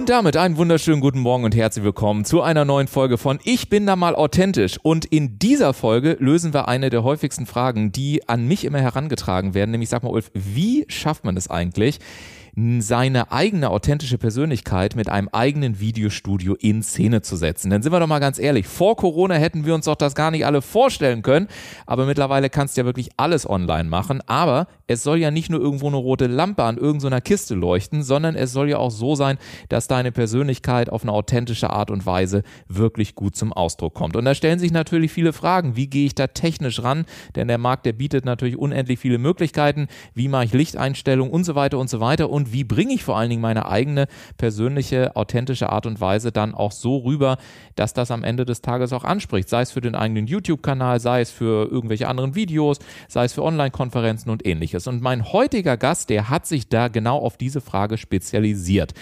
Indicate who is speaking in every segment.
Speaker 1: Und damit einen wunderschönen guten Morgen und herzlich willkommen zu einer neuen Folge von Ich bin da mal authentisch. Und in dieser Folge lösen wir eine der häufigsten Fragen, die an mich immer herangetragen werden. Nämlich, sag mal, Ulf, wie schafft man es eigentlich? Seine eigene authentische Persönlichkeit mit einem eigenen Videostudio in Szene zu setzen. Denn sind wir doch mal ganz ehrlich, vor Corona hätten wir uns doch das gar nicht alle vorstellen können, aber mittlerweile kannst du ja wirklich alles online machen, aber es soll ja nicht nur irgendwo eine rote Lampe an irgendeiner Kiste leuchten, sondern es soll ja auch so sein, dass deine Persönlichkeit auf eine authentische Art und Weise wirklich gut zum Ausdruck kommt. Und da stellen sich natürlich viele Fragen. Wie gehe ich da technisch ran? Denn der Markt, der bietet natürlich unendlich viele Möglichkeiten. Wie mache ich Lichteinstellungen und so weiter und so weiter. Und wie bringe ich vor allen Dingen meine eigene persönliche, authentische Art und Weise dann auch so rüber, dass das am Ende des Tages auch anspricht. Sei es für den eigenen YouTube-Kanal, sei es für irgendwelche anderen Videos, sei es für Online-Konferenzen und ähnliches. Und mein heutiger Gast, der hat sich da genau auf diese Frage spezialisiert.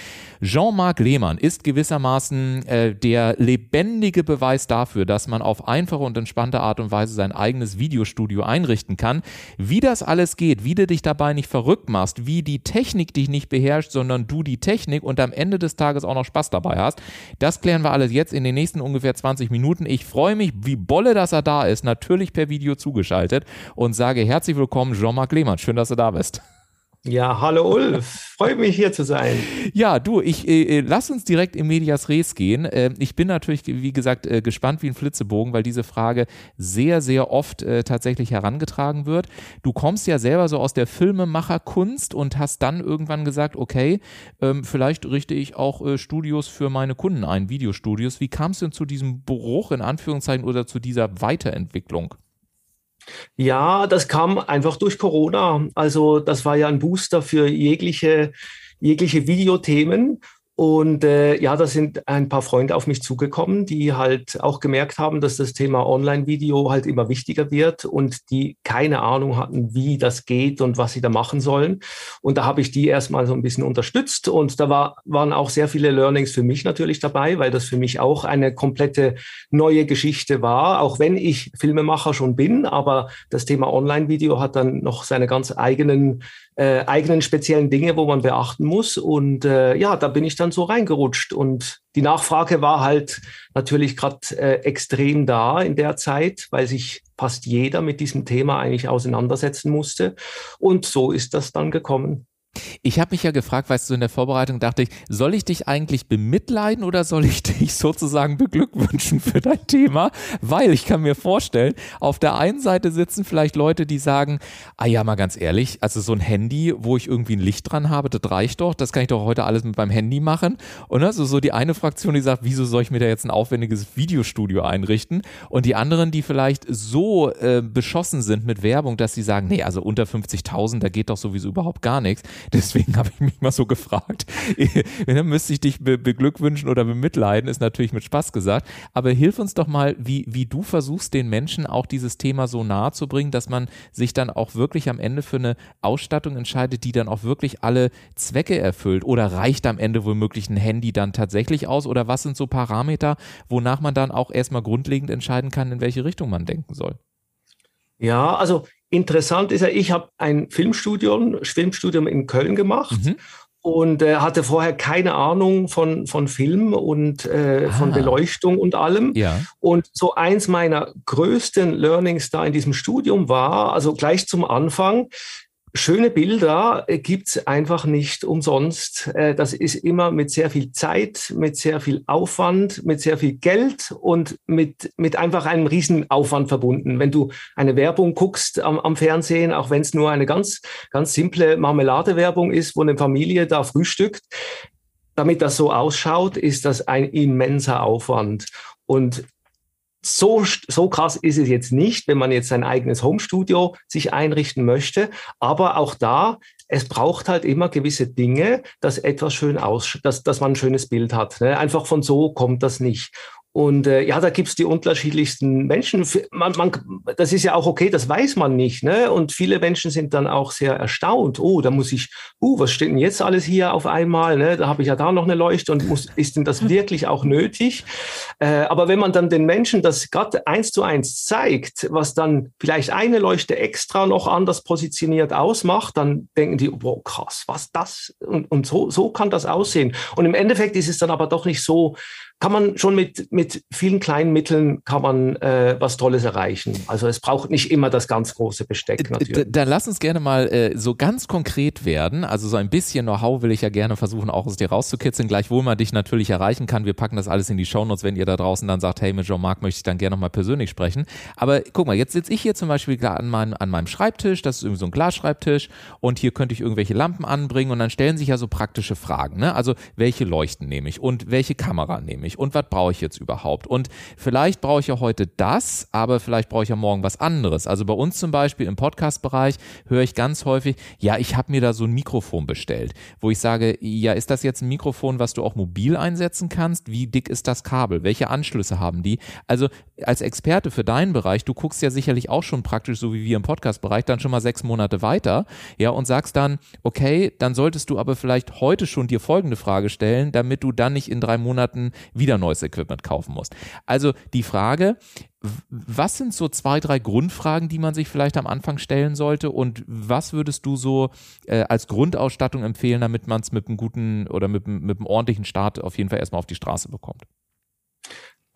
Speaker 1: Jean-Marc Lehmann ist gewissermaßen äh, der lebendige Beweis dafür, dass man auf einfache und entspannte Art und Weise sein eigenes Videostudio einrichten kann. Wie das alles geht, wie du dich dabei nicht verrückt machst, wie die Technik dich nicht beherrscht, sondern du die Technik und am Ende des Tages auch noch Spaß dabei hast, das klären wir alles jetzt in den nächsten ungefähr 20 Minuten. Ich freue mich, wie bolle, dass er da ist, natürlich per Video zugeschaltet und sage herzlich willkommen, Jean-Marc Lehmann. Schön, dass du da bist.
Speaker 2: Ja, hallo Ulf, freut mich hier zu sein.
Speaker 1: Ja, du, ich äh, äh, lass uns direkt in Medias Res gehen. Äh, ich bin natürlich, wie gesagt, äh, gespannt wie ein Flitzebogen, weil diese Frage sehr, sehr oft äh, tatsächlich herangetragen wird. Du kommst ja selber so aus der Filmemacherkunst und hast dann irgendwann gesagt, okay, ähm, vielleicht richte ich auch äh, Studios für meine Kunden ein, Videostudios. Wie kam es denn zu diesem Bruch in Anführungszeichen oder zu dieser Weiterentwicklung?
Speaker 2: Ja, das kam einfach durch Corona. Also das war ja ein Booster für jegliche, jegliche Videothemen. Und äh, ja, da sind ein paar Freunde auf mich zugekommen, die halt auch gemerkt haben, dass das Thema Online-Video halt immer wichtiger wird und die keine Ahnung hatten, wie das geht und was sie da machen sollen. Und da habe ich die erstmal so ein bisschen unterstützt. Und da war, waren auch sehr viele Learnings für mich natürlich dabei, weil das für mich auch eine komplette neue Geschichte war, auch wenn ich Filmemacher schon bin. Aber das Thema Online-Video hat dann noch seine ganz eigenen äh, eigenen speziellen Dinge, wo man beachten muss. Und äh, ja, da bin ich dann so reingerutscht. Und die Nachfrage war halt natürlich gerade äh, extrem da in der Zeit, weil sich fast jeder mit diesem Thema eigentlich auseinandersetzen musste. Und so ist das dann gekommen.
Speaker 1: Ich habe mich ja gefragt, weißt du, in der Vorbereitung dachte ich, soll ich dich eigentlich bemitleiden oder soll ich dich sozusagen beglückwünschen für dein Thema? Weil ich kann mir vorstellen, auf der einen Seite sitzen vielleicht Leute, die sagen, ah ja, mal ganz ehrlich, also so ein Handy, wo ich irgendwie ein Licht dran habe, das reicht doch, das kann ich doch heute alles mit meinem Handy machen. Und also so die eine Fraktion, die sagt, wieso soll ich mir da jetzt ein aufwendiges Videostudio einrichten? Und die anderen, die vielleicht so äh, beschossen sind mit Werbung, dass sie sagen, nee, also unter 50.000, da geht doch sowieso überhaupt gar nichts Deswegen habe ich mich mal so gefragt. Dann müsste ich dich be beglückwünschen oder bemitleiden, ist natürlich mit Spaß gesagt. Aber hilf uns doch mal, wie, wie du versuchst, den Menschen auch dieses Thema so nahe zu bringen, dass man sich dann auch wirklich am Ende für eine Ausstattung entscheidet, die dann auch wirklich alle Zwecke erfüllt. Oder reicht am Ende womöglich ein Handy dann tatsächlich aus? Oder was sind so Parameter, wonach man dann auch erstmal grundlegend entscheiden kann, in welche Richtung man denken soll?
Speaker 2: Ja, also Interessant ist ja, ich habe ein Filmstudium, Filmstudium in Köln gemacht mhm. und äh, hatte vorher keine Ahnung von, von Film und äh, ah. von Beleuchtung und allem. Ja. Und so eins meiner größten Learnings da in diesem Studium war, also gleich zum Anfang, schöne Bilder gibt es einfach nicht umsonst. Äh, das ist immer mit sehr viel Zeit, mit sehr viel Aufwand, mit sehr viel Geld und mit, mit einfach einem riesen Aufwand verbunden. Wenn du eine Werbung guckst am, am Fernsehen, auch wenn es nur eine ganz, ganz simple Marmeladewerbung ist, wo eine Familie da frühstückt, damit das so ausschaut, ist das ein immenser Aufwand. Und so, so krass ist es jetzt nicht, wenn man jetzt sein eigenes Homestudio sich einrichten möchte. Aber auch da, es braucht halt immer gewisse Dinge, dass etwas schön aus, dass, dass man ein schönes Bild hat. Ne? Einfach von so kommt das nicht. Und äh, ja, da gibt's die unterschiedlichsten Menschen. Man, man, das ist ja auch okay, das weiß man nicht. Ne? Und viele Menschen sind dann auch sehr erstaunt. Oh, da muss ich, uh, was steht denn jetzt alles hier auf einmal? Ne? Da habe ich ja da noch eine Leuchte und muss, ist denn das wirklich auch nötig? Äh, aber wenn man dann den Menschen das gerade eins zu eins zeigt, was dann vielleicht eine Leuchte extra noch anders positioniert ausmacht, dann denken die, wow, krass, was das? Und, und so, so kann das aussehen. Und im Endeffekt ist es dann aber doch nicht so, kann man schon mit, mit vielen kleinen Mitteln kann man äh, was Tolles erreichen. Also es braucht nicht immer das ganz große Besteck
Speaker 1: natürlich. Dann lass uns gerne mal äh, so ganz konkret werden. Also so ein bisschen Know-how will ich ja gerne versuchen, auch aus dir rauszukitzeln, gleichwohl man dich natürlich erreichen kann. Wir packen das alles in die Shownotes, wenn ihr da draußen dann sagt, hey, mit Jean-Marc möchte ich dann gerne nochmal persönlich sprechen. Aber guck mal, jetzt sitze ich hier zum Beispiel an meinem, an meinem Schreibtisch, das ist irgendwie so ein Glasschreibtisch und hier könnte ich irgendwelche Lampen anbringen und dann stellen sich ja so praktische Fragen. Ne? Also welche Leuchten nehme ich und welche Kamera nehme ich? Ich und was brauche ich jetzt überhaupt? Und vielleicht brauche ich ja heute das, aber vielleicht brauche ich ja morgen was anderes. Also bei uns zum Beispiel im Podcast-Bereich höre ich ganz häufig, ja, ich habe mir da so ein Mikrofon bestellt, wo ich sage, ja, ist das jetzt ein Mikrofon, was du auch mobil einsetzen kannst? Wie dick ist das Kabel? Welche Anschlüsse haben die? Also als Experte für deinen Bereich, du guckst ja sicherlich auch schon praktisch, so wie wir im Podcast-Bereich, dann schon mal sechs Monate weiter, ja, und sagst dann, okay, dann solltest du aber vielleicht heute schon dir folgende Frage stellen, damit du dann nicht in drei Monaten wieder neues Equipment kaufen musst. Also die Frage, was sind so zwei, drei Grundfragen, die man sich vielleicht am Anfang stellen sollte und was würdest du so äh, als Grundausstattung empfehlen, damit man es mit einem guten oder mit, mit einem ordentlichen Start auf jeden Fall erstmal auf die Straße bekommt?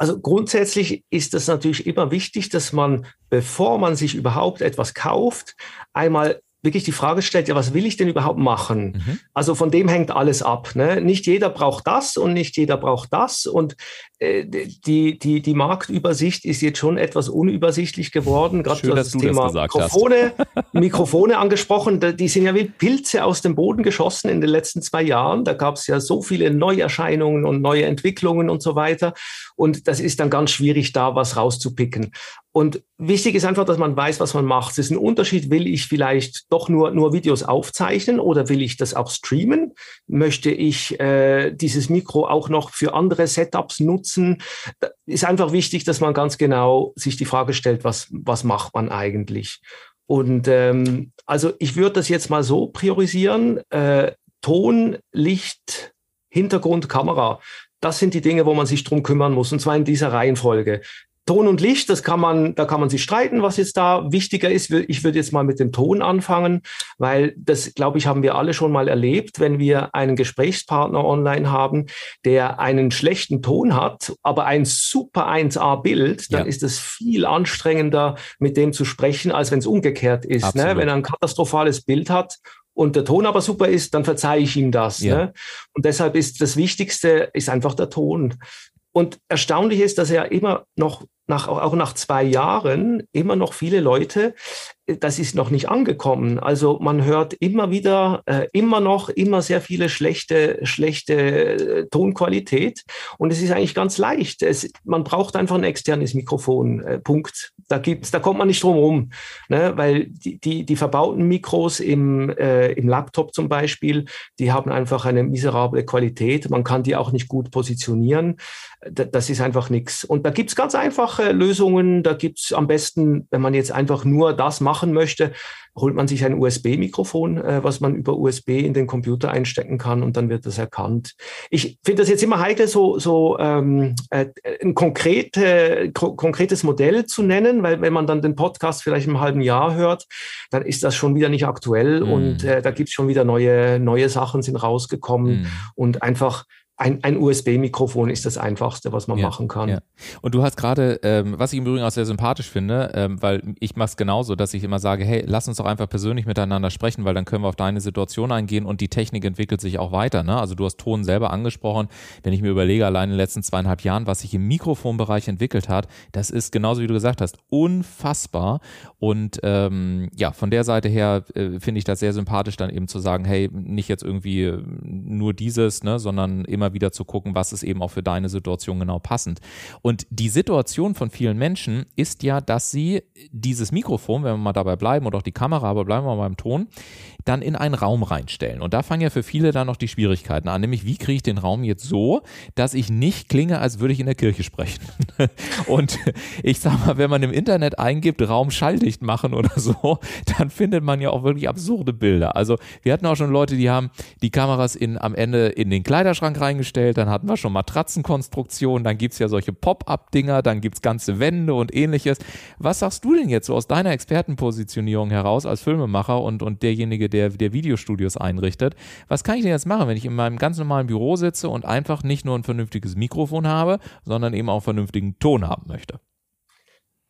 Speaker 2: Also grundsätzlich ist es natürlich immer wichtig, dass man, bevor man sich überhaupt etwas kauft, einmal wirklich die Frage stellt, ja, was will ich denn überhaupt machen? Mhm. Also von dem hängt alles ab. Ne? Nicht jeder braucht das und nicht jeder braucht das. Und äh, die, die, die Marktübersicht ist jetzt schon etwas unübersichtlich geworden.
Speaker 1: Gerade das Thema das
Speaker 2: Mikrofone, Mikrofone angesprochen, die sind ja wie Pilze aus dem Boden geschossen in den letzten zwei Jahren. Da gab es ja so viele Neuerscheinungen und neue Entwicklungen und so weiter. Und das ist dann ganz schwierig, da was rauszupicken. Und wichtig ist einfach, dass man weiß, was man macht. Es ist ein Unterschied, will ich vielleicht doch nur, nur Videos aufzeichnen oder will ich das auch streamen? Möchte ich äh, dieses Mikro auch noch für andere Setups nutzen? Da ist einfach wichtig, dass man ganz genau sich die Frage stellt, was, was macht man eigentlich? Und ähm, also ich würde das jetzt mal so priorisieren. Äh, Ton, Licht, Hintergrund, Kamera. Das sind die Dinge, wo man sich drum kümmern muss, und zwar in dieser Reihenfolge. Ton und Licht, das kann man, da kann man sich streiten, was jetzt da wichtiger ist. Ich würde jetzt mal mit dem Ton anfangen, weil das, glaube ich, haben wir alle schon mal erlebt, wenn wir einen Gesprächspartner online haben, der einen schlechten Ton hat, aber ein super 1A-Bild, dann ja. ist es viel anstrengender, mit dem zu sprechen, als wenn es umgekehrt ist. Ne? Wenn er ein katastrophales Bild hat und der Ton aber super ist, dann verzeihe ich ihm das. Ja. Ne? Und deshalb ist das Wichtigste ist einfach der Ton. Und erstaunlich ist, dass er immer noch nach, auch nach zwei Jahren immer noch viele Leute, das ist noch nicht angekommen. Also man hört immer wieder, äh, immer noch, immer sehr viele schlechte, schlechte äh, Tonqualität. Und es ist eigentlich ganz leicht. Es, man braucht einfach ein externes Mikrofon. Äh, Punkt. Da gibt's, da kommt man nicht drum rum, ne? weil die, die, die verbauten Mikros im, äh, im Laptop zum Beispiel, die haben einfach eine miserable Qualität. Man kann die auch nicht gut positionieren. Das ist einfach nichts. Und da gibt's ganz einfache Lösungen. Da gibt's am besten, wenn man jetzt einfach nur das machen möchte, holt man sich ein USB-Mikrofon, äh, was man über USB in den Computer einstecken kann und dann wird das erkannt. Ich finde das jetzt immer heikel, so, so ähm, äh, ein konkrete, ko konkretes Modell zu nennen, weil wenn man dann den Podcast vielleicht im halben Jahr hört, dann ist das schon wieder nicht aktuell mm. und äh, da gibt's schon wieder neue, neue Sachen sind rausgekommen mm. und einfach ein, ein USB-Mikrofon ist das Einfachste, was man ja, machen kann. Ja.
Speaker 1: Und du hast gerade, ähm, was ich im Übrigen auch sehr sympathisch finde, ähm, weil ich mache es genauso, dass ich immer sage, hey, lass uns doch einfach persönlich miteinander sprechen, weil dann können wir auf deine Situation eingehen und die Technik entwickelt sich auch weiter. Ne? Also du hast Ton selber angesprochen. Wenn ich mir überlege, allein in den letzten zweieinhalb Jahren, was sich im Mikrofonbereich entwickelt hat, das ist genauso wie du gesagt hast, unfassbar. Und ähm, ja, von der Seite her äh, finde ich das sehr sympathisch, dann eben zu sagen, hey, nicht jetzt irgendwie nur dieses, ne, sondern immer immer wieder zu gucken, was ist eben auch für deine Situation genau passend. Und die Situation von vielen Menschen ist ja, dass sie dieses Mikrofon, wenn wir mal dabei bleiben und auch die Kamera, aber bleiben wir mal beim Ton, dann in einen Raum reinstellen. Und da fangen ja für viele dann noch die Schwierigkeiten an, nämlich wie kriege ich den Raum jetzt so, dass ich nicht klinge, als würde ich in der Kirche sprechen. und ich sag mal, wenn man im Internet eingibt, Raum schalldicht machen oder so, dann findet man ja auch wirklich absurde Bilder. Also wir hatten auch schon Leute, die haben die Kameras in, am Ende in den Kleiderschrank reingestellt, dann hatten wir schon Matratzenkonstruktionen, dann gibt es ja solche Pop-up-Dinger, dann gibt es ganze Wände und ähnliches. Was sagst du denn jetzt so aus deiner Expertenpositionierung heraus als Filmemacher und, und derjenige, der, der Videostudios einrichtet? Was kann ich denn jetzt machen, wenn ich in meinem ganz normalen Büro sitze und einfach nicht nur ein vernünftiges Mikrofon habe, sondern eben auch vernünftigen Ton haben möchte?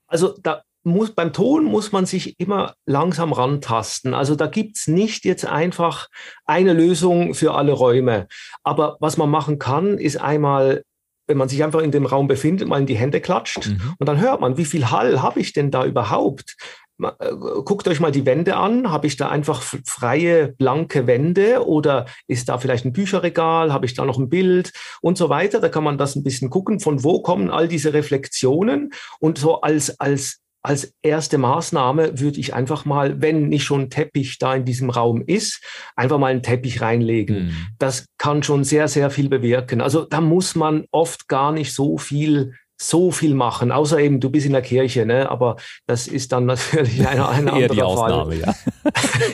Speaker 2: Also da muss, beim Ton muss man sich immer langsam rantasten. Also da gibt es nicht jetzt einfach eine Lösung für alle Räume. Aber was man machen kann, ist einmal wenn man sich einfach in dem Raum befindet, mal in die Hände klatscht mhm. und dann hört man, wie viel Hall habe ich denn da überhaupt? Äh, guckt euch mal die Wände an. Habe ich da einfach freie, blanke Wände oder ist da vielleicht ein Bücherregal? Habe ich da noch ein Bild und so weiter? Da kann man das ein bisschen gucken. Von wo kommen all diese Reflexionen? Und so als, als als erste Maßnahme würde ich einfach mal, wenn nicht schon ein Teppich da in diesem Raum ist, einfach mal einen Teppich reinlegen. Mhm. Das kann schon sehr, sehr viel bewirken. Also da muss man oft gar nicht so viel so viel machen, außer eben du bist in der Kirche, ne? aber das ist dann natürlich eine, ein anderer Eher die Ausnahme, Fall.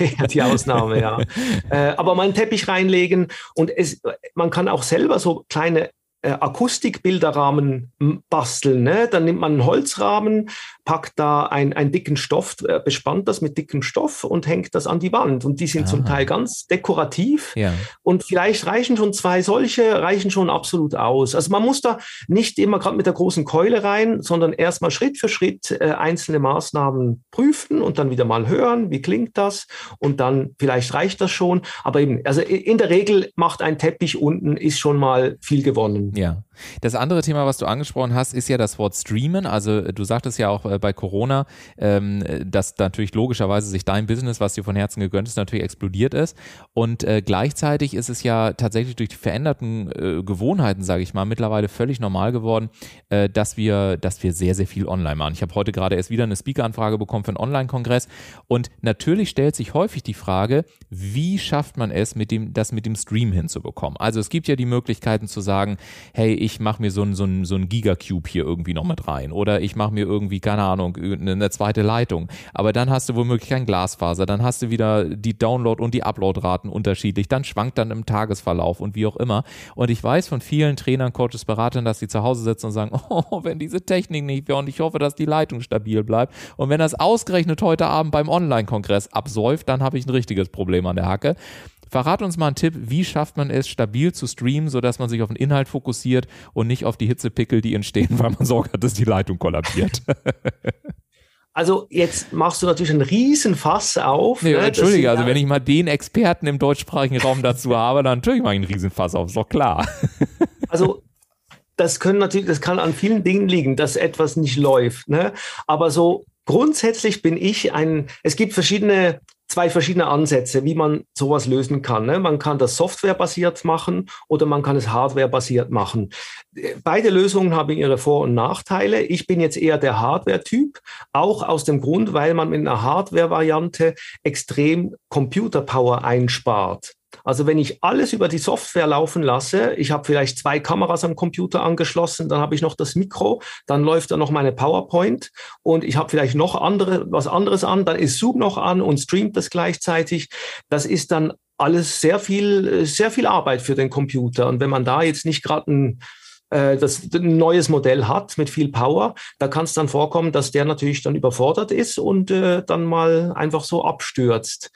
Speaker 2: ja. Eher die Ausnahme, ja. Äh, aber mal einen Teppich reinlegen und es, man kann auch selber so kleine äh, Akustikbilderrahmen basteln. Ne? Dann nimmt man einen Holzrahmen, packt da ein, einen dicken Stoff, äh, bespannt das mit dickem Stoff und hängt das an die Wand. Und die sind Aha. zum Teil ganz dekorativ. Ja. Und vielleicht reichen schon zwei solche, reichen schon absolut aus. Also man muss da nicht immer gerade mit der großen Keule rein, sondern erstmal Schritt für Schritt äh, einzelne Maßnahmen prüfen und dann wieder mal hören, wie klingt das? Und dann vielleicht reicht das schon. Aber eben, also in der Regel macht ein Teppich unten, ist schon mal viel gewonnen.
Speaker 1: Ja. Das andere Thema, was du angesprochen hast, ist ja das Wort Streamen. Also du sagtest ja auch äh, bei Corona, ähm, dass natürlich logischerweise sich dein Business, was dir von Herzen gegönnt ist, natürlich explodiert ist. Und äh, gleichzeitig ist es ja tatsächlich durch die veränderten äh, Gewohnheiten, sage ich mal, mittlerweile völlig normal geworden, äh, dass wir, dass wir sehr, sehr viel online machen. Ich habe heute gerade erst wieder eine Speaker-Anfrage bekommen für einen Online-Kongress. Und natürlich stellt sich häufig die Frage, wie schafft man es, mit dem, das mit dem Stream hinzubekommen? Also es gibt ja die Möglichkeiten zu sagen, hey, ich mache mir so ein, so ein, so ein Gigacube hier irgendwie noch mit rein oder ich mache mir irgendwie, keine Ahnung, eine zweite Leitung. Aber dann hast du womöglich kein Glasfaser, dann hast du wieder die Download- und die Upload-Raten unterschiedlich, dann schwankt dann im Tagesverlauf und wie auch immer. Und ich weiß von vielen Trainern, Coaches, Beratern, dass sie zu Hause sitzen und sagen, oh, wenn diese Technik nicht wäre und ich hoffe, dass die Leitung stabil bleibt. Und wenn das ausgerechnet heute Abend beim Online-Kongress absäuft, dann habe ich ein richtiges Problem an der Hacke. Verrat uns mal einen Tipp, wie schafft man es, stabil zu streamen, sodass man sich auf den Inhalt fokussiert und nicht auf die Hitzepickel, die entstehen, weil man Sorge hat, dass die Leitung kollabiert.
Speaker 2: Also jetzt machst du natürlich einen riesen Fass auf.
Speaker 1: Nee, ne? Entschuldige, also wenn ich mal den Experten im deutschsprachigen Raum dazu habe, dann natürlich mache ich einen riesen Fass auf, ist doch klar.
Speaker 2: Also das können natürlich, das kann an vielen Dingen liegen, dass etwas nicht läuft. Ne? Aber so grundsätzlich bin ich ein, es gibt verschiedene zwei verschiedene Ansätze, wie man sowas lösen kann. Ne? Man kann das softwarebasiert machen oder man kann es hardwarebasiert machen. Beide Lösungen haben ihre Vor- und Nachteile. Ich bin jetzt eher der Hardware-Typ, auch aus dem Grund, weil man mit einer Hardware-Variante extrem Computerpower einspart. Also wenn ich alles über die Software laufen lasse, ich habe vielleicht zwei Kameras am Computer angeschlossen, dann habe ich noch das Mikro, dann läuft da noch meine PowerPoint und ich habe vielleicht noch andere, was anderes an, dann ist Zoom noch an und streamt das gleichzeitig. Das ist dann alles sehr viel, sehr viel Arbeit für den Computer. Und wenn man da jetzt nicht gerade ein das ein neues Modell hat mit viel Power, da kann es dann vorkommen, dass der natürlich dann überfordert ist und äh, dann mal einfach so abstürzt.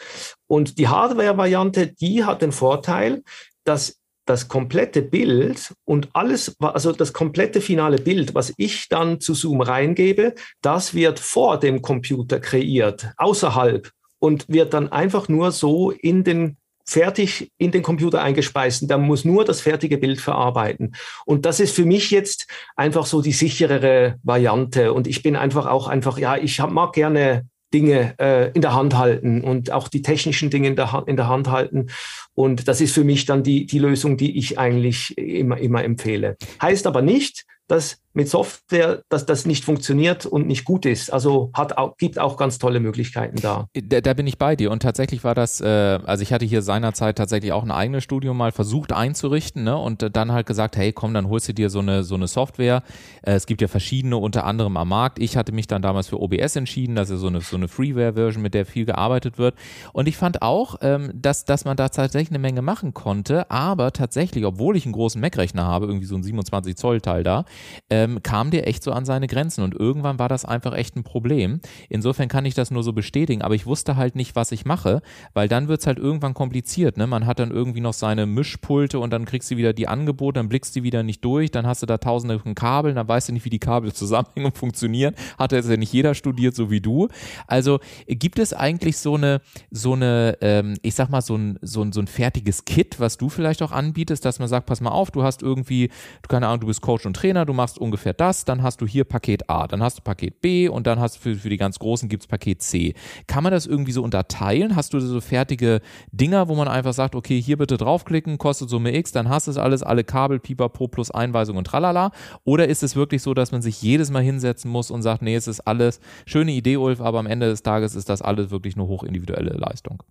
Speaker 2: Und die Hardware-Variante, die hat den Vorteil, dass das komplette Bild und alles, also das komplette finale Bild, was ich dann zu Zoom reingebe, das wird vor dem Computer kreiert, außerhalb und wird dann einfach nur so in den fertig in den Computer eingespeist. Der muss nur das fertige Bild verarbeiten. Und das ist für mich jetzt einfach so die sicherere Variante. Und ich bin einfach auch einfach, ja, ich hab, mag gerne Dinge äh, in der Hand halten und auch die technischen Dinge in der, in der Hand halten. Und das ist für mich dann die, die Lösung, die ich eigentlich immer, immer empfehle. Heißt aber nicht, dass mit Software, dass das nicht funktioniert und nicht gut ist. Also hat auch, gibt auch ganz tolle Möglichkeiten da.
Speaker 1: da. Da bin ich bei dir. Und tatsächlich war das, äh, also ich hatte hier seinerzeit tatsächlich auch ein eigenes Studio mal versucht einzurichten, ne? Und dann halt gesagt, hey, komm, dann holst du dir so eine so eine Software. Äh, es gibt ja verschiedene, unter anderem am Markt. Ich hatte mich dann damals für OBS entschieden, das ist so eine so eine Freeware-Version, mit der viel gearbeitet wird. Und ich fand auch, ähm, dass dass man da tatsächlich eine Menge machen konnte, aber tatsächlich, obwohl ich einen großen Mac-Rechner habe, irgendwie so ein 27 Zoll Teil da. Äh, ähm, kam der echt so an seine Grenzen und irgendwann war das einfach echt ein Problem. Insofern kann ich das nur so bestätigen, aber ich wusste halt nicht, was ich mache, weil dann wird es halt irgendwann kompliziert. Ne? Man hat dann irgendwie noch seine Mischpulte und dann kriegst du wieder die Angebote, dann blickst du wieder nicht durch, dann hast du da tausende von Kabeln, dann weißt du nicht, wie die Kabel zusammenhängen und funktionieren. Hat jetzt ja nicht jeder studiert, so wie du. Also gibt es eigentlich so eine, so eine, ähm, ich sag mal, so ein, so, ein, so ein fertiges Kit, was du vielleicht auch anbietest, dass man sagt, pass mal auf, du hast irgendwie, keine Ahnung, du bist Coach und Trainer, du machst ungefähr das, dann hast du hier Paket A, dann hast du Paket B und dann hast du für, für die ganz Großen gibt es Paket C. Kann man das irgendwie so unterteilen? Hast du so fertige Dinger, wo man einfach sagt, okay, hier bitte draufklicken, kostet Summe X, dann hast du es alles, alle Kabel, Pipapo plus Einweisung und tralala? Oder ist es wirklich so, dass man sich jedes Mal hinsetzen muss und sagt, nee, es ist alles schöne Idee, Ulf, aber am Ende des Tages ist das alles wirklich eine hochindividuelle Leistung?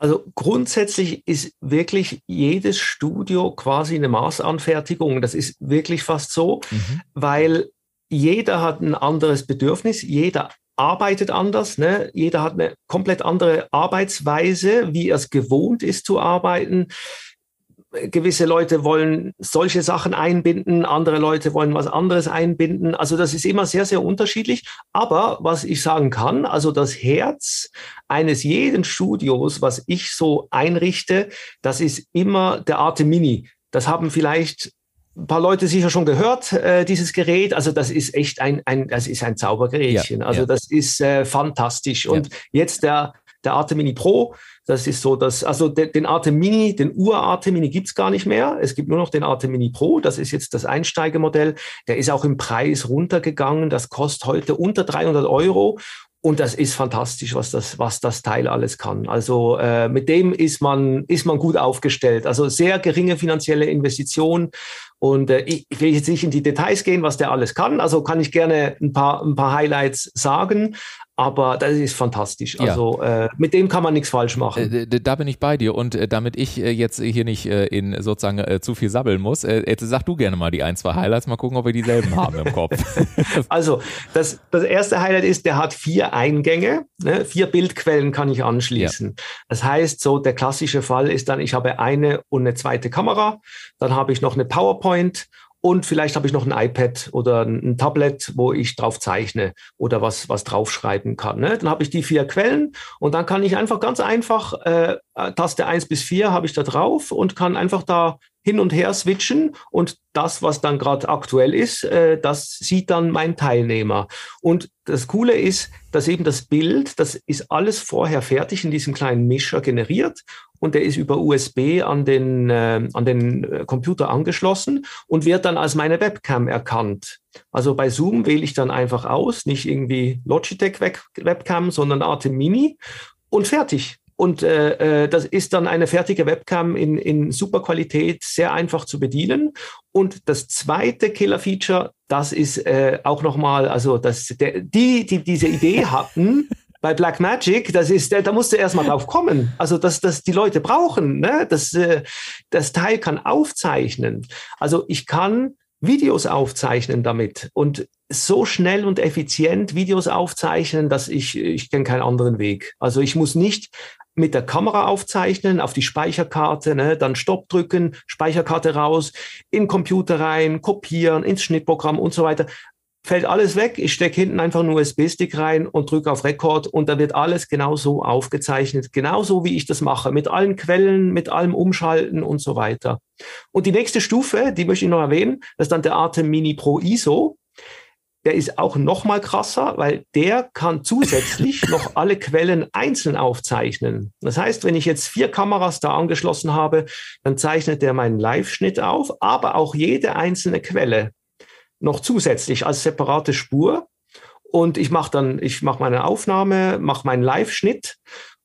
Speaker 2: Also grundsätzlich ist wirklich jedes Studio quasi eine Maßanfertigung. Das ist wirklich fast so, mhm. weil jeder hat ein anderes Bedürfnis, jeder arbeitet anders, ne? jeder hat eine komplett andere Arbeitsweise, wie er es gewohnt ist zu arbeiten gewisse Leute wollen solche Sachen einbinden, andere Leute wollen was anderes einbinden. Also das ist immer sehr, sehr unterschiedlich. Aber was ich sagen kann, also das Herz eines jeden Studios, was ich so einrichte, das ist immer der Arte Mini. Das haben vielleicht ein paar Leute sicher schon gehört, äh, dieses Gerät. Also das ist echt ein, ein das ist ein Zaubergerätchen. Ja, also ja. das ist äh, fantastisch. Und ja. jetzt der, der Arte Mini Pro, das ist so, dass, also den, den Arte Mini, den Ur-Arte Mini gibt's gar nicht mehr. Es gibt nur noch den Arte Mini Pro. Das ist jetzt das Einsteigemodell. Der ist auch im Preis runtergegangen. Das kostet heute unter 300 Euro. Und das ist fantastisch, was das, was das Teil alles kann. Also äh, mit dem ist man, ist man gut aufgestellt. Also sehr geringe finanzielle Investition. Und äh, ich, ich will jetzt nicht in die Details gehen, was der alles kann. Also kann ich gerne ein paar, ein paar Highlights sagen aber das ist fantastisch. Ja. Also äh, mit dem kann man nichts falsch machen.
Speaker 1: Äh, da bin ich bei dir und äh, damit ich äh, jetzt hier nicht in sozusagen zu viel sabbeln muss, jetzt sag du gerne mal die ein, zwei Highlights, mal gucken, ob wir dieselben haben im Kopf.
Speaker 2: also das, das erste Highlight ist, der hat vier Eingänge, ne? vier Bildquellen kann ich anschließen. Ja. Das heißt, so der klassische Fall ist dann, ich habe eine und eine zweite Kamera, dann habe ich noch eine PowerPoint und vielleicht habe ich noch ein iPad oder ein Tablet, wo ich drauf zeichne oder was, was draufschreiben kann. Ne? Dann habe ich die vier Quellen und dann kann ich einfach ganz einfach, äh, Taste 1 bis 4 habe ich da drauf und kann einfach da hin und her switchen und das, was dann gerade aktuell ist, äh, das sieht dann mein Teilnehmer. Und das Coole ist, dass eben das Bild, das ist alles vorher fertig in diesem kleinen Mischer generiert und der ist über USB an den, äh, an den äh, Computer angeschlossen und wird dann als meine Webcam erkannt. Also bei Zoom wähle ich dann einfach aus, nicht irgendwie Logitech Webcam, sondern Arte Mini und fertig. Und äh, äh, das ist dann eine fertige Webcam in, in super Qualität, sehr einfach zu bedienen. Und das zweite Killer-Feature, das ist äh, auch nochmal, also das, der, die, die diese Idee hatten, bei Black Magic, das ist, da musst du erstmal drauf kommen. Also, dass das die Leute brauchen, ne? das, äh, das Teil kann aufzeichnen. Also, ich kann Videos aufzeichnen damit und so schnell und effizient Videos aufzeichnen, dass ich, ich kenne keinen anderen Weg. Also ich muss nicht mit der Kamera aufzeichnen, auf die Speicherkarte, ne, dann Stopp drücken, Speicherkarte raus, in Computer rein, kopieren, ins Schnittprogramm und so weiter. Fällt alles weg, ich stecke hinten einfach einen USB-Stick rein und drücke auf Rekord und da wird alles genauso aufgezeichnet, genauso wie ich das mache, mit allen Quellen, mit allem Umschalten und so weiter. Und die nächste Stufe, die möchte ich noch erwähnen, das ist dann der Atem Mini Pro ISO der ist auch noch mal krasser, weil der kann zusätzlich noch alle Quellen einzeln aufzeichnen. Das heißt, wenn ich jetzt vier Kameras da angeschlossen habe, dann zeichnet der meinen Live-Schnitt auf, aber auch jede einzelne Quelle noch zusätzlich als separate Spur. und ich mache dann, ich mache meine Aufnahme, mache meinen Live-Schnitt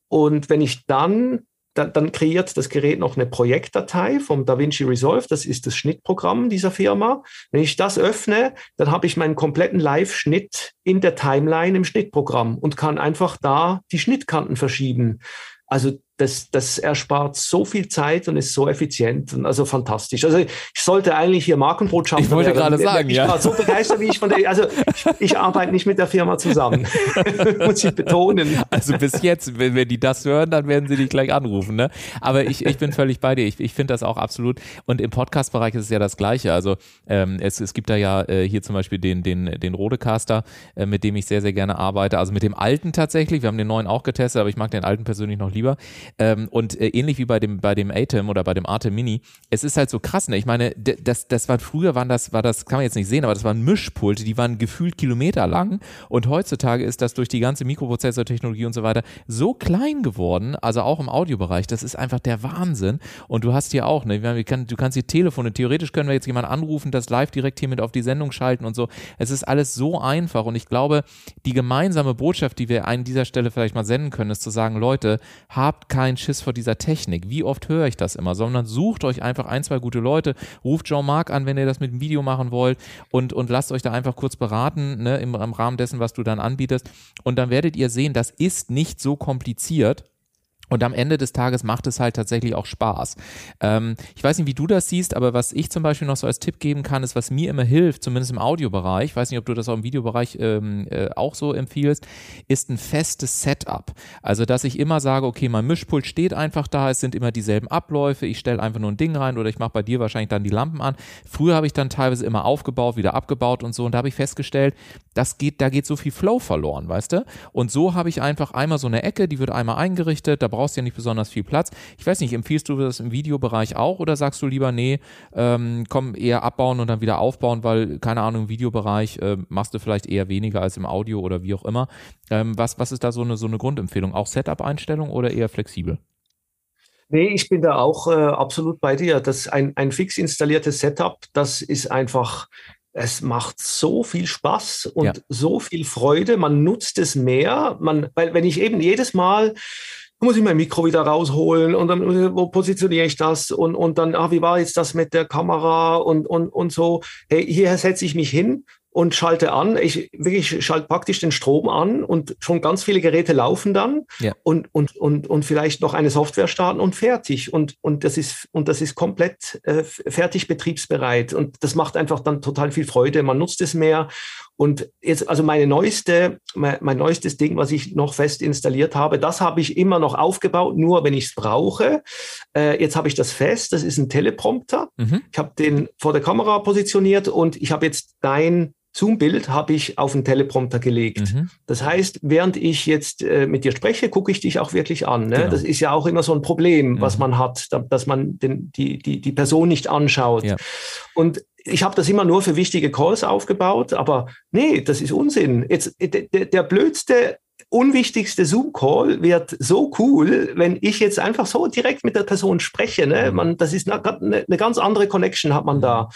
Speaker 2: und wenn ich dann dann, dann, kreiert das Gerät noch eine Projektdatei vom DaVinci Resolve, das ist das Schnittprogramm dieser Firma. Wenn ich das öffne, dann habe ich meinen kompletten Live-Schnitt in der Timeline im Schnittprogramm und kann einfach da die Schnittkanten verschieben. Also das, das erspart so viel Zeit und ist so effizient und also fantastisch. Also ich sollte eigentlich hier Markenbotschafter
Speaker 1: Ich wollte gerade sagen,
Speaker 2: ich
Speaker 1: ja.
Speaker 2: war so begeistert, wie ich von der, also ich, ich arbeite nicht mit der Firma zusammen, muss ich betonen.
Speaker 1: Also bis jetzt, wenn, wenn die das hören, dann werden sie dich gleich anrufen, ne? Aber ich, ich bin völlig bei dir. Ich, ich finde das auch absolut. Und im Podcast-Bereich ist es ja das Gleiche. Also ähm, es, es gibt da ja äh, hier zum Beispiel den, den, den Rodecaster, äh, mit dem ich sehr, sehr gerne arbeite. Also mit dem alten tatsächlich. Wir haben den neuen auch getestet, aber ich mag den alten persönlich noch lieber. Ähm, und äh, ähnlich wie bei dem, bei dem Atem oder bei dem Atem Mini, es ist halt so krass, ne? Ich meine, das, das war früher waren das, war das, kann man jetzt nicht sehen, aber das waren Mischpulte, die waren gefühlt Kilometer lang. Und heutzutage ist das durch die ganze Mikroprozessortechnologie und so weiter so klein geworden, also auch im Audiobereich, das ist einfach der Wahnsinn. Und du hast hier auch, ne, du kannst hier Telefone, theoretisch können wir jetzt jemanden anrufen, das live direkt hier mit auf die Sendung schalten und so. Es ist alles so einfach und ich glaube, die gemeinsame Botschaft, die wir an dieser Stelle vielleicht mal senden können, ist zu sagen, Leute, habt keinen Schiss vor dieser Technik. Wie oft höre ich das immer? Sondern sucht euch einfach ein, zwei gute Leute, ruft Jean-Marc an, wenn ihr das mit dem Video machen wollt und, und lasst euch da einfach kurz beraten, ne, im, im Rahmen dessen, was du dann anbietest. Und dann werdet ihr sehen, das ist nicht so kompliziert und am Ende des Tages macht es halt tatsächlich auch Spaß. Ähm, ich weiß nicht, wie du das siehst, aber was ich zum Beispiel noch so als Tipp geben kann, ist, was mir immer hilft, zumindest im Audiobereich, ich weiß nicht, ob du das auch im Videobereich ähm, äh, auch so empfiehlst, ist ein festes Setup. Also, dass ich immer sage, okay, mein Mischpult steht einfach da, es sind immer dieselben Abläufe, ich stelle einfach nur ein Ding rein oder ich mache bei dir wahrscheinlich dann die Lampen an. Früher habe ich dann teilweise immer aufgebaut, wieder abgebaut und so und da habe ich festgestellt, das geht, da geht so viel Flow verloren, weißt du? Und so habe ich einfach einmal so eine Ecke, die wird einmal eingerichtet, da brauchst ja nicht besonders viel Platz. Ich weiß nicht, empfiehlst du das im Videobereich auch oder sagst du lieber, nee, ähm, komm, eher abbauen und dann wieder aufbauen, weil, keine Ahnung, im Videobereich äh, machst du vielleicht eher weniger als im Audio oder wie auch immer. Ähm, was, was ist da so eine, so eine Grundempfehlung? Auch Setup-Einstellung oder eher flexibel?
Speaker 2: Nee, ich bin da auch äh, absolut bei dir. Das ein, ein fix installiertes Setup, das ist einfach, es macht so viel Spaß und ja. so viel Freude. Man nutzt es mehr. Man, weil wenn ich eben jedes Mal muss ich mein Mikro wieder rausholen und dann, wo positioniere ich das und, und dann, ah, wie war jetzt das mit der Kamera und, und, und so. Hey, hier setze ich mich hin und schalte an. Ich wirklich schalte praktisch den Strom an und schon ganz viele Geräte laufen dann ja. und, und, und, und vielleicht noch eine Software starten und fertig. Und, und das ist, und das ist komplett äh, fertig betriebsbereit. Und das macht einfach dann total viel Freude. Man nutzt es mehr. Und jetzt, also meine neueste, mein, mein neuestes Ding, was ich noch fest installiert habe, das habe ich immer noch aufgebaut, nur wenn ich es brauche. Äh, jetzt habe ich das fest. Das ist ein Teleprompter. Mhm. Ich habe den vor der Kamera positioniert und ich habe jetzt dein Zoom-Bild habe ich auf den Teleprompter gelegt. Mhm. Das heißt, während ich jetzt äh, mit dir spreche, gucke ich dich auch wirklich an. Ne? Genau. Das ist ja auch immer so ein Problem, mhm. was man hat, da, dass man den, die, die, die Person nicht anschaut. Ja. Und ich habe das immer nur für wichtige Calls aufgebaut, aber nee, das ist Unsinn. Jetzt der, der blödste unwichtigste Zoom-Call wird so cool, wenn ich jetzt einfach so direkt mit der Person spreche. Ne? Man, das ist eine, eine ganz andere Connection hat man da.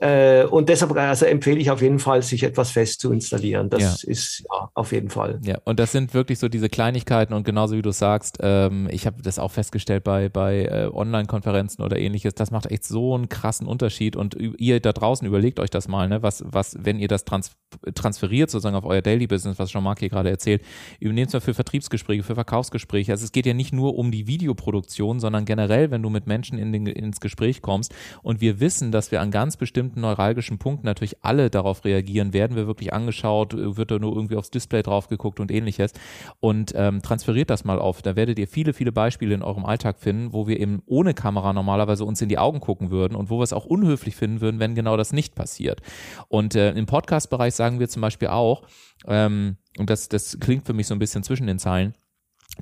Speaker 2: Äh, und deshalb also empfehle ich auf jeden Fall, sich etwas fest zu installieren. Das ja. ist ja auf jeden Fall.
Speaker 1: Ja, und das sind wirklich so diese Kleinigkeiten und genauso wie du sagst, ähm, ich habe das auch festgestellt bei, bei äh, Online-Konferenzen oder ähnliches, das macht echt so einen krassen Unterschied und ihr da draußen überlegt euch das mal, ne, was, was, wenn ihr das trans transferiert sozusagen auf euer Daily Business, was Jean-Marc hier gerade erzählt, übernehmt es mal für Vertriebsgespräche, für Verkaufsgespräche. Also es geht ja nicht nur um die Videoproduktion, sondern generell, wenn du mit Menschen in den, ins Gespräch kommst und wir wissen, dass wir an ganz bestimmten bestimmten neuralgischen Punkten natürlich alle darauf reagieren, werden wir wirklich angeschaut, wird da nur irgendwie aufs Display drauf geguckt und ähnliches und ähm, transferiert das mal auf. Da werdet ihr viele, viele Beispiele in eurem Alltag finden, wo wir eben ohne Kamera normalerweise uns in die Augen gucken würden und wo wir es auch unhöflich finden würden, wenn genau das nicht passiert. Und äh, im Podcast-Bereich sagen wir zum Beispiel auch, ähm, und das, das klingt für mich so ein bisschen zwischen den Zeilen,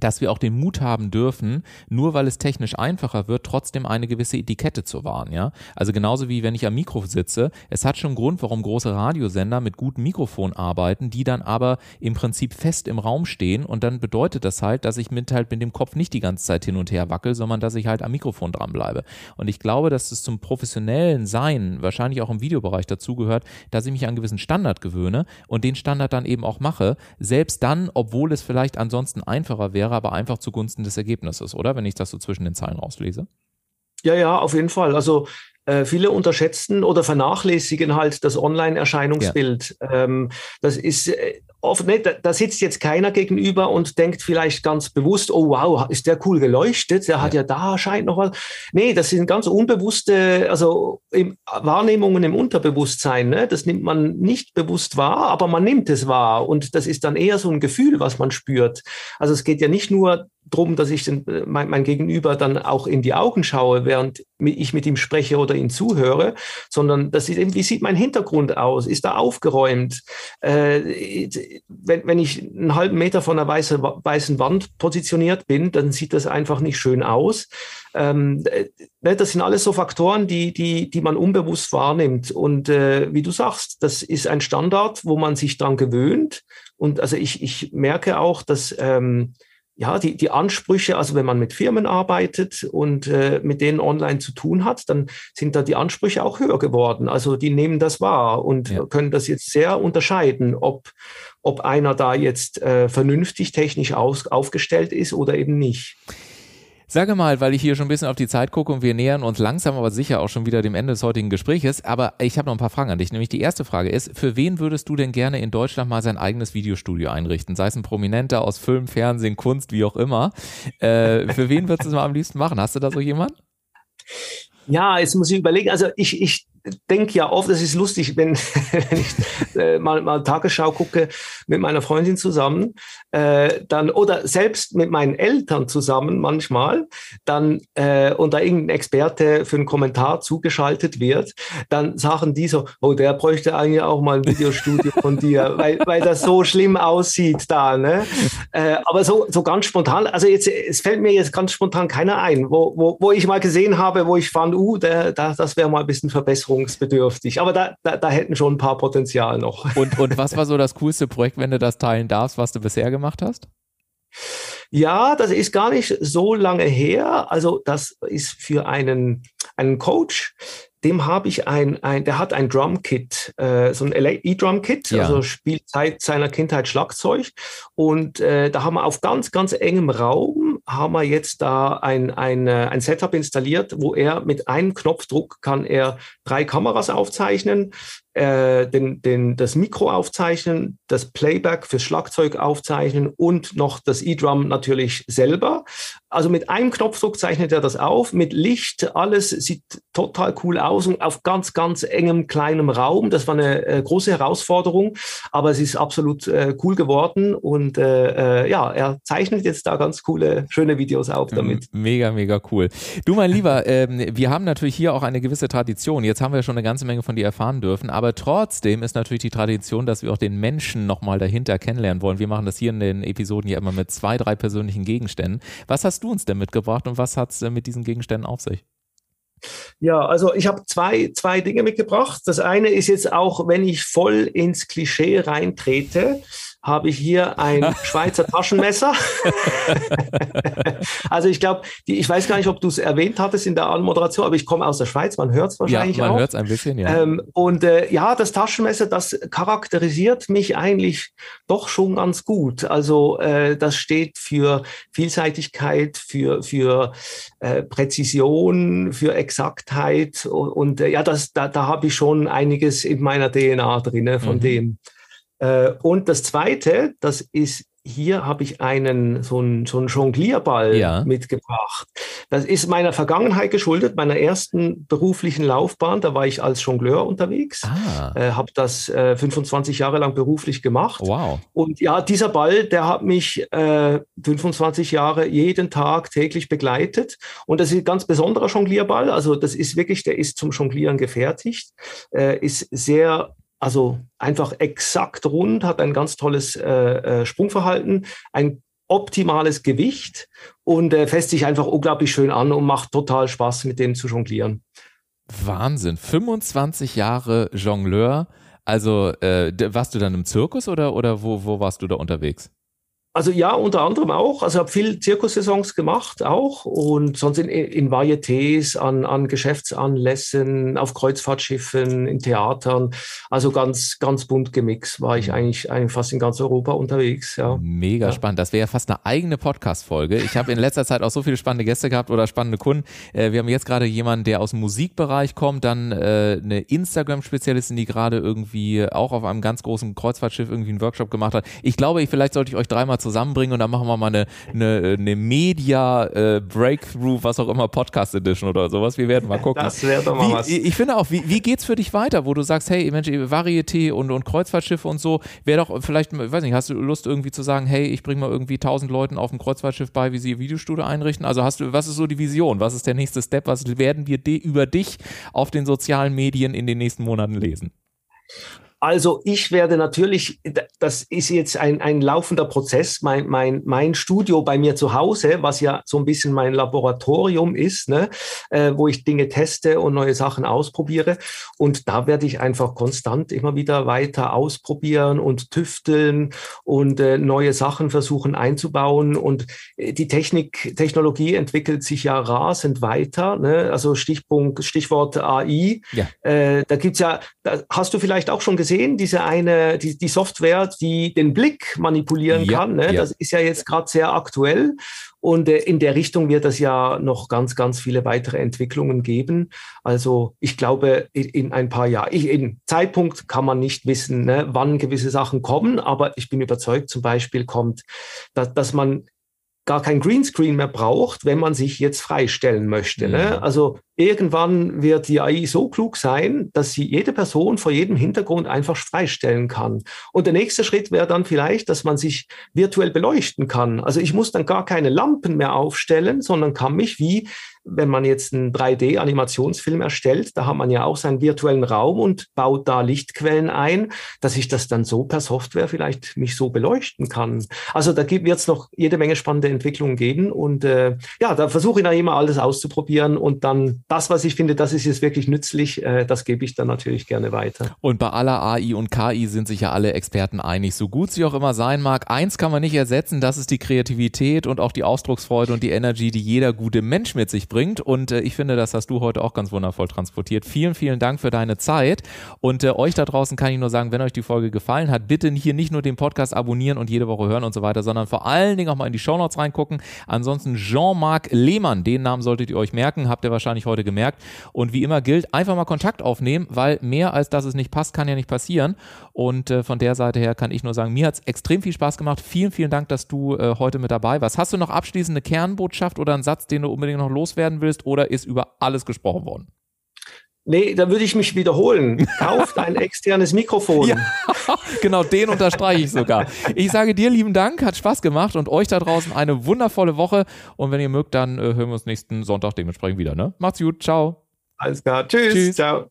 Speaker 1: dass wir auch den Mut haben dürfen, nur weil es technisch einfacher wird, trotzdem eine gewisse Etikette zu wahren, ja. Also genauso wie wenn ich am Mikro sitze, es hat schon Grund, warum große Radiosender mit gutem Mikrofon arbeiten, die dann aber im Prinzip fest im Raum stehen und dann bedeutet das halt, dass ich mit halt mit dem Kopf nicht die ganze Zeit hin und her wackel, sondern dass ich halt am Mikrofon dranbleibe. Und ich glaube, dass es zum professionellen Sein, wahrscheinlich auch im Videobereich dazugehört, dass ich mich an einen gewissen Standard gewöhne und den Standard dann eben auch mache, selbst dann, obwohl es vielleicht ansonsten einfacher wäre, wäre aber einfach zugunsten des Ergebnisses, oder? Wenn ich das so zwischen den Zeilen rauslese.
Speaker 2: Ja, ja, auf jeden Fall. Also äh, viele unterschätzen oder vernachlässigen halt das Online-Erscheinungsbild. Ja. Ähm, das ist äh, oft nicht, da, sitzt jetzt keiner gegenüber und denkt vielleicht ganz bewusst, oh wow, ist der cool geleuchtet, der ja. hat ja da scheint noch was. Nee, das sind ganz unbewusste, also im, Wahrnehmungen im Unterbewusstsein. Ne? Das nimmt man nicht bewusst wahr, aber man nimmt es wahr und das ist dann eher so ein Gefühl, was man spürt. Also es geht ja nicht nur darum, dass ich den, äh, mein, mein Gegenüber dann auch in die Augen schaue, während ich mit ihm spreche oder ihn zuhöre, sondern das ist eben, wie sieht mein Hintergrund aus? Ist er aufgeräumt? Äh, wenn, wenn ich einen halben Meter von einer weißen, weißen Wand positioniert bin, dann sieht das einfach nicht schön aus. Ähm, äh, ne, das sind alles so Faktoren, die, die, die man unbewusst wahrnimmt. Und äh, wie du sagst, das ist ein Standard, wo man sich dran gewöhnt. Und also ich, ich merke auch, dass ähm, ja, die, die Ansprüche, also wenn man mit Firmen arbeitet und äh, mit denen online zu tun hat, dann sind da die Ansprüche auch höher geworden. Also die nehmen das wahr und ja. können das jetzt sehr unterscheiden, ob, ob einer da jetzt äh, vernünftig technisch aus, aufgestellt ist oder eben nicht.
Speaker 1: Sage mal, weil ich hier schon ein bisschen auf die Zeit gucke und wir nähern uns langsam aber sicher auch schon wieder dem Ende des heutigen Gespräches. Aber ich habe noch ein paar Fragen an dich. Nämlich die erste Frage ist, für wen würdest du denn gerne in Deutschland mal sein eigenes Videostudio einrichten? Sei es ein Prominenter aus Film, Fernsehen, Kunst, wie auch immer. Äh, für wen würdest du es mal am liebsten machen? Hast du da so jemanden?
Speaker 2: Ja, jetzt muss ich überlegen. Also ich, ich denke ja oft, das ist lustig, wenn, wenn ich äh, mal, mal Tagesschau gucke mit meiner Freundin zusammen, äh, dann oder selbst mit meinen Eltern zusammen manchmal, dann äh, und da irgendein Experte für einen Kommentar zugeschaltet wird, dann sagen die so, oh, der bräuchte eigentlich auch mal ein Videostudio von dir, weil, weil das so schlimm aussieht da. Ne? Äh, aber so, so ganz spontan, also jetzt, es fällt mir jetzt ganz spontan keiner ein, wo, wo, wo ich mal gesehen habe, wo ich fand, uh, der, der, das wäre mal ein bisschen Verbesserung verbesserungsbedürftig. Aber da, da, da hätten schon ein paar Potenzial noch.
Speaker 1: Und, und was war so das coolste Projekt, wenn du das teilen darfst, was du bisher gemacht hast?
Speaker 2: Ja, das ist gar nicht so lange her. Also das ist für einen, einen Coach, dem habe ich ein, ein, der hat ein Drumkit, äh, so ein E-Drum-Kit, ja. also spielt seit seiner Kindheit Schlagzeug. Und äh, da haben wir auf ganz, ganz engem Raum, haben wir jetzt da ein, ein, äh, ein Setup installiert, wo er mit einem Knopfdruck kann er drei Kameras aufzeichnen, äh, den, den, das Mikro aufzeichnen, das Playback fürs Schlagzeug aufzeichnen und noch das E-Drum natürlich selber. Also mit einem Knopfdruck zeichnet er das auf, mit Licht, alles sieht total cool aus und auf ganz, ganz engem kleinem Raum. Das war eine äh, große Herausforderung, aber es ist absolut äh, cool geworden und äh, äh ja, er zeichnet jetzt da ganz coole, schöne Videos auf damit.
Speaker 1: Mega, mega cool. Du, mein Lieber, ähm, wir haben natürlich hier auch eine gewisse Tradition. Jetzt haben wir schon eine ganze Menge von dir erfahren dürfen, aber trotzdem ist natürlich die Tradition, dass wir auch den Menschen nochmal dahinter kennenlernen wollen. Wir machen das hier in den Episoden ja immer mit zwei, drei persönlichen Gegenständen. Was hast du uns denn mitgebracht und was hat es mit diesen Gegenständen auf sich?
Speaker 2: Ja, also ich habe zwei, zwei Dinge mitgebracht. Das eine ist jetzt auch, wenn ich voll ins Klischee reintrete, habe ich hier ein Schweizer Taschenmesser. also ich glaube, ich weiß gar nicht, ob du es erwähnt hattest in der Anmoderation, aber ich komme aus der Schweiz, man hört es wahrscheinlich
Speaker 1: ja,
Speaker 2: man
Speaker 1: hört es ein bisschen, ja. Ähm,
Speaker 2: und äh, ja, das Taschenmesser, das charakterisiert mich eigentlich doch schon ganz gut. Also äh, das steht für Vielseitigkeit, für, für äh, Präzision, für Exaktheit und, und äh, ja, das, da, da habe ich schon einiges in meiner DNA drin von mhm. dem. Äh, und das Zweite, das ist hier habe ich einen so einen, so einen Jonglierball ja. mitgebracht. Das ist meiner Vergangenheit geschuldet, meiner ersten beruflichen Laufbahn. Da war ich als Jongleur unterwegs, ah. äh, habe das äh, 25 Jahre lang beruflich gemacht.
Speaker 1: Wow.
Speaker 2: Und ja, dieser Ball, der hat mich äh, 25 Jahre jeden Tag täglich begleitet. Und das ist ein ganz besonderer Jonglierball. Also das ist wirklich, der ist zum Jonglieren gefertigt, äh, ist sehr also einfach exakt rund, hat ein ganz tolles äh, äh, Sprungverhalten, ein optimales Gewicht und äh, fässt sich einfach unglaublich schön an und macht total Spaß, mit dem zu jonglieren.
Speaker 1: Wahnsinn. 25 Jahre Jongleur. Also äh, warst du dann im Zirkus oder, oder wo, wo warst du da unterwegs?
Speaker 2: Also ja, unter anderem auch. Also habe viel Zirkussaisons gemacht auch und sonst in, in Varietés, an, an Geschäftsanlässen, auf Kreuzfahrtschiffen, in Theatern. Also ganz, ganz bunt gemixt war ich mhm. eigentlich, eigentlich fast in ganz Europa unterwegs. Ja.
Speaker 1: Mega
Speaker 2: ja.
Speaker 1: spannend. Das wäre ja fast eine eigene Podcast-Folge. Ich habe in letzter Zeit auch so viele spannende Gäste gehabt oder spannende Kunden. Äh, wir haben jetzt gerade jemanden, der aus dem Musikbereich kommt, dann äh, eine Instagram-Spezialistin, die gerade irgendwie auch auf einem ganz großen Kreuzfahrtschiff irgendwie einen Workshop gemacht hat. Ich glaube, vielleicht sollte ich euch dreimal zusammenbringen und dann machen wir mal eine, eine, eine Media äh, Breakthrough, was auch immer, Podcast Edition oder sowas. Wir werden mal gucken.
Speaker 2: Das wäre doch mal
Speaker 1: wie,
Speaker 2: was.
Speaker 1: Ich finde auch, wie, wie geht's für dich weiter, wo du sagst, hey, Mensch, Varieté und, und Kreuzfahrtschiffe und so, wäre doch vielleicht, weiß nicht, hast du Lust irgendwie zu sagen, hey, ich bringe mal irgendwie tausend Leuten auf dem Kreuzfahrtschiff bei, wie sie ihr Videostudio einrichten? Also hast du, was ist so die Vision? Was ist der nächste Step? Was werden wir über dich auf den sozialen Medien in den nächsten Monaten lesen?
Speaker 2: Also ich werde natürlich, das ist jetzt ein, ein laufender Prozess, mein, mein, mein Studio bei mir zu Hause, was ja so ein bisschen mein Laboratorium ist, ne, äh, wo ich Dinge teste und neue Sachen ausprobiere. Und da werde ich einfach konstant immer wieder weiter ausprobieren und tüfteln und äh, neue Sachen versuchen einzubauen. Und äh, die Technik, Technologie entwickelt sich ja rasend weiter. Ne? Also Stichpunkt, Stichwort AI. Ja. Äh, da gibt's ja, da hast du vielleicht auch schon gesehen, gesehen, diese eine, die, die Software, die den Blick manipulieren ja, kann. Ne? Ja. Das ist ja jetzt gerade sehr aktuell. Und äh, in der Richtung wird es ja noch ganz, ganz viele weitere Entwicklungen geben. Also ich glaube, in, in ein paar Jahren, in Zeitpunkt kann man nicht wissen, ne, wann gewisse Sachen kommen, aber ich bin überzeugt, zum Beispiel kommt, dass, dass man gar kein Greenscreen mehr braucht, wenn man sich jetzt freistellen möchte. Ne? Mhm. Also irgendwann wird die AI so klug sein, dass sie jede Person vor jedem Hintergrund einfach freistellen kann. Und der nächste Schritt wäre dann vielleicht, dass man sich virtuell beleuchten kann. Also ich muss dann gar keine Lampen mehr aufstellen, sondern kann mich wie wenn man jetzt einen 3D-Animationsfilm erstellt, da hat man ja auch seinen virtuellen Raum und baut da Lichtquellen ein, dass ich das dann so per Software vielleicht mich so beleuchten kann. Also da wird es noch jede Menge spannende Entwicklungen geben und äh, ja, da versuche ich dann immer alles auszuprobieren und dann das, was ich finde, das ist jetzt wirklich nützlich, äh, das gebe ich dann natürlich gerne weiter.
Speaker 1: Und bei aller AI und KI sind sich ja alle Experten einig, so gut sie auch immer sein mag. Eins kann man nicht ersetzen, das ist die Kreativität und auch die Ausdrucksfreude und die Energie, die jeder gute Mensch mit sich bringt. Und äh, ich finde, das hast du heute auch ganz wundervoll transportiert. Vielen, vielen Dank für deine Zeit. Und äh, euch da draußen kann ich nur sagen, wenn euch die Folge gefallen hat, bitte hier nicht nur den Podcast abonnieren und jede Woche hören und so weiter, sondern vor allen Dingen auch mal in die Shownotes reingucken. Ansonsten Jean-Marc Lehmann, den Namen solltet ihr euch merken, habt ihr wahrscheinlich heute heute gemerkt. Und wie immer gilt, einfach mal Kontakt aufnehmen, weil mehr als dass es nicht passt, kann ja nicht passieren. Und äh, von der Seite her kann ich nur sagen, mir hat es extrem viel Spaß gemacht. Vielen, vielen Dank, dass du äh, heute mit dabei warst. Hast du noch abschließend eine Kernbotschaft oder einen Satz, den du unbedingt noch loswerden willst oder ist über alles gesprochen worden?
Speaker 2: Nee, da würde ich mich wiederholen. Kauft ein externes Mikrofon. Ja,
Speaker 1: genau, den unterstreiche ich sogar. Ich sage dir lieben Dank, hat Spaß gemacht und euch da draußen eine wundervolle Woche. Und wenn ihr mögt, dann äh, hören wir uns nächsten Sonntag dementsprechend wieder. Ne? Macht's gut, ciao.
Speaker 2: Alles klar, tschüss. tschüss. ciao.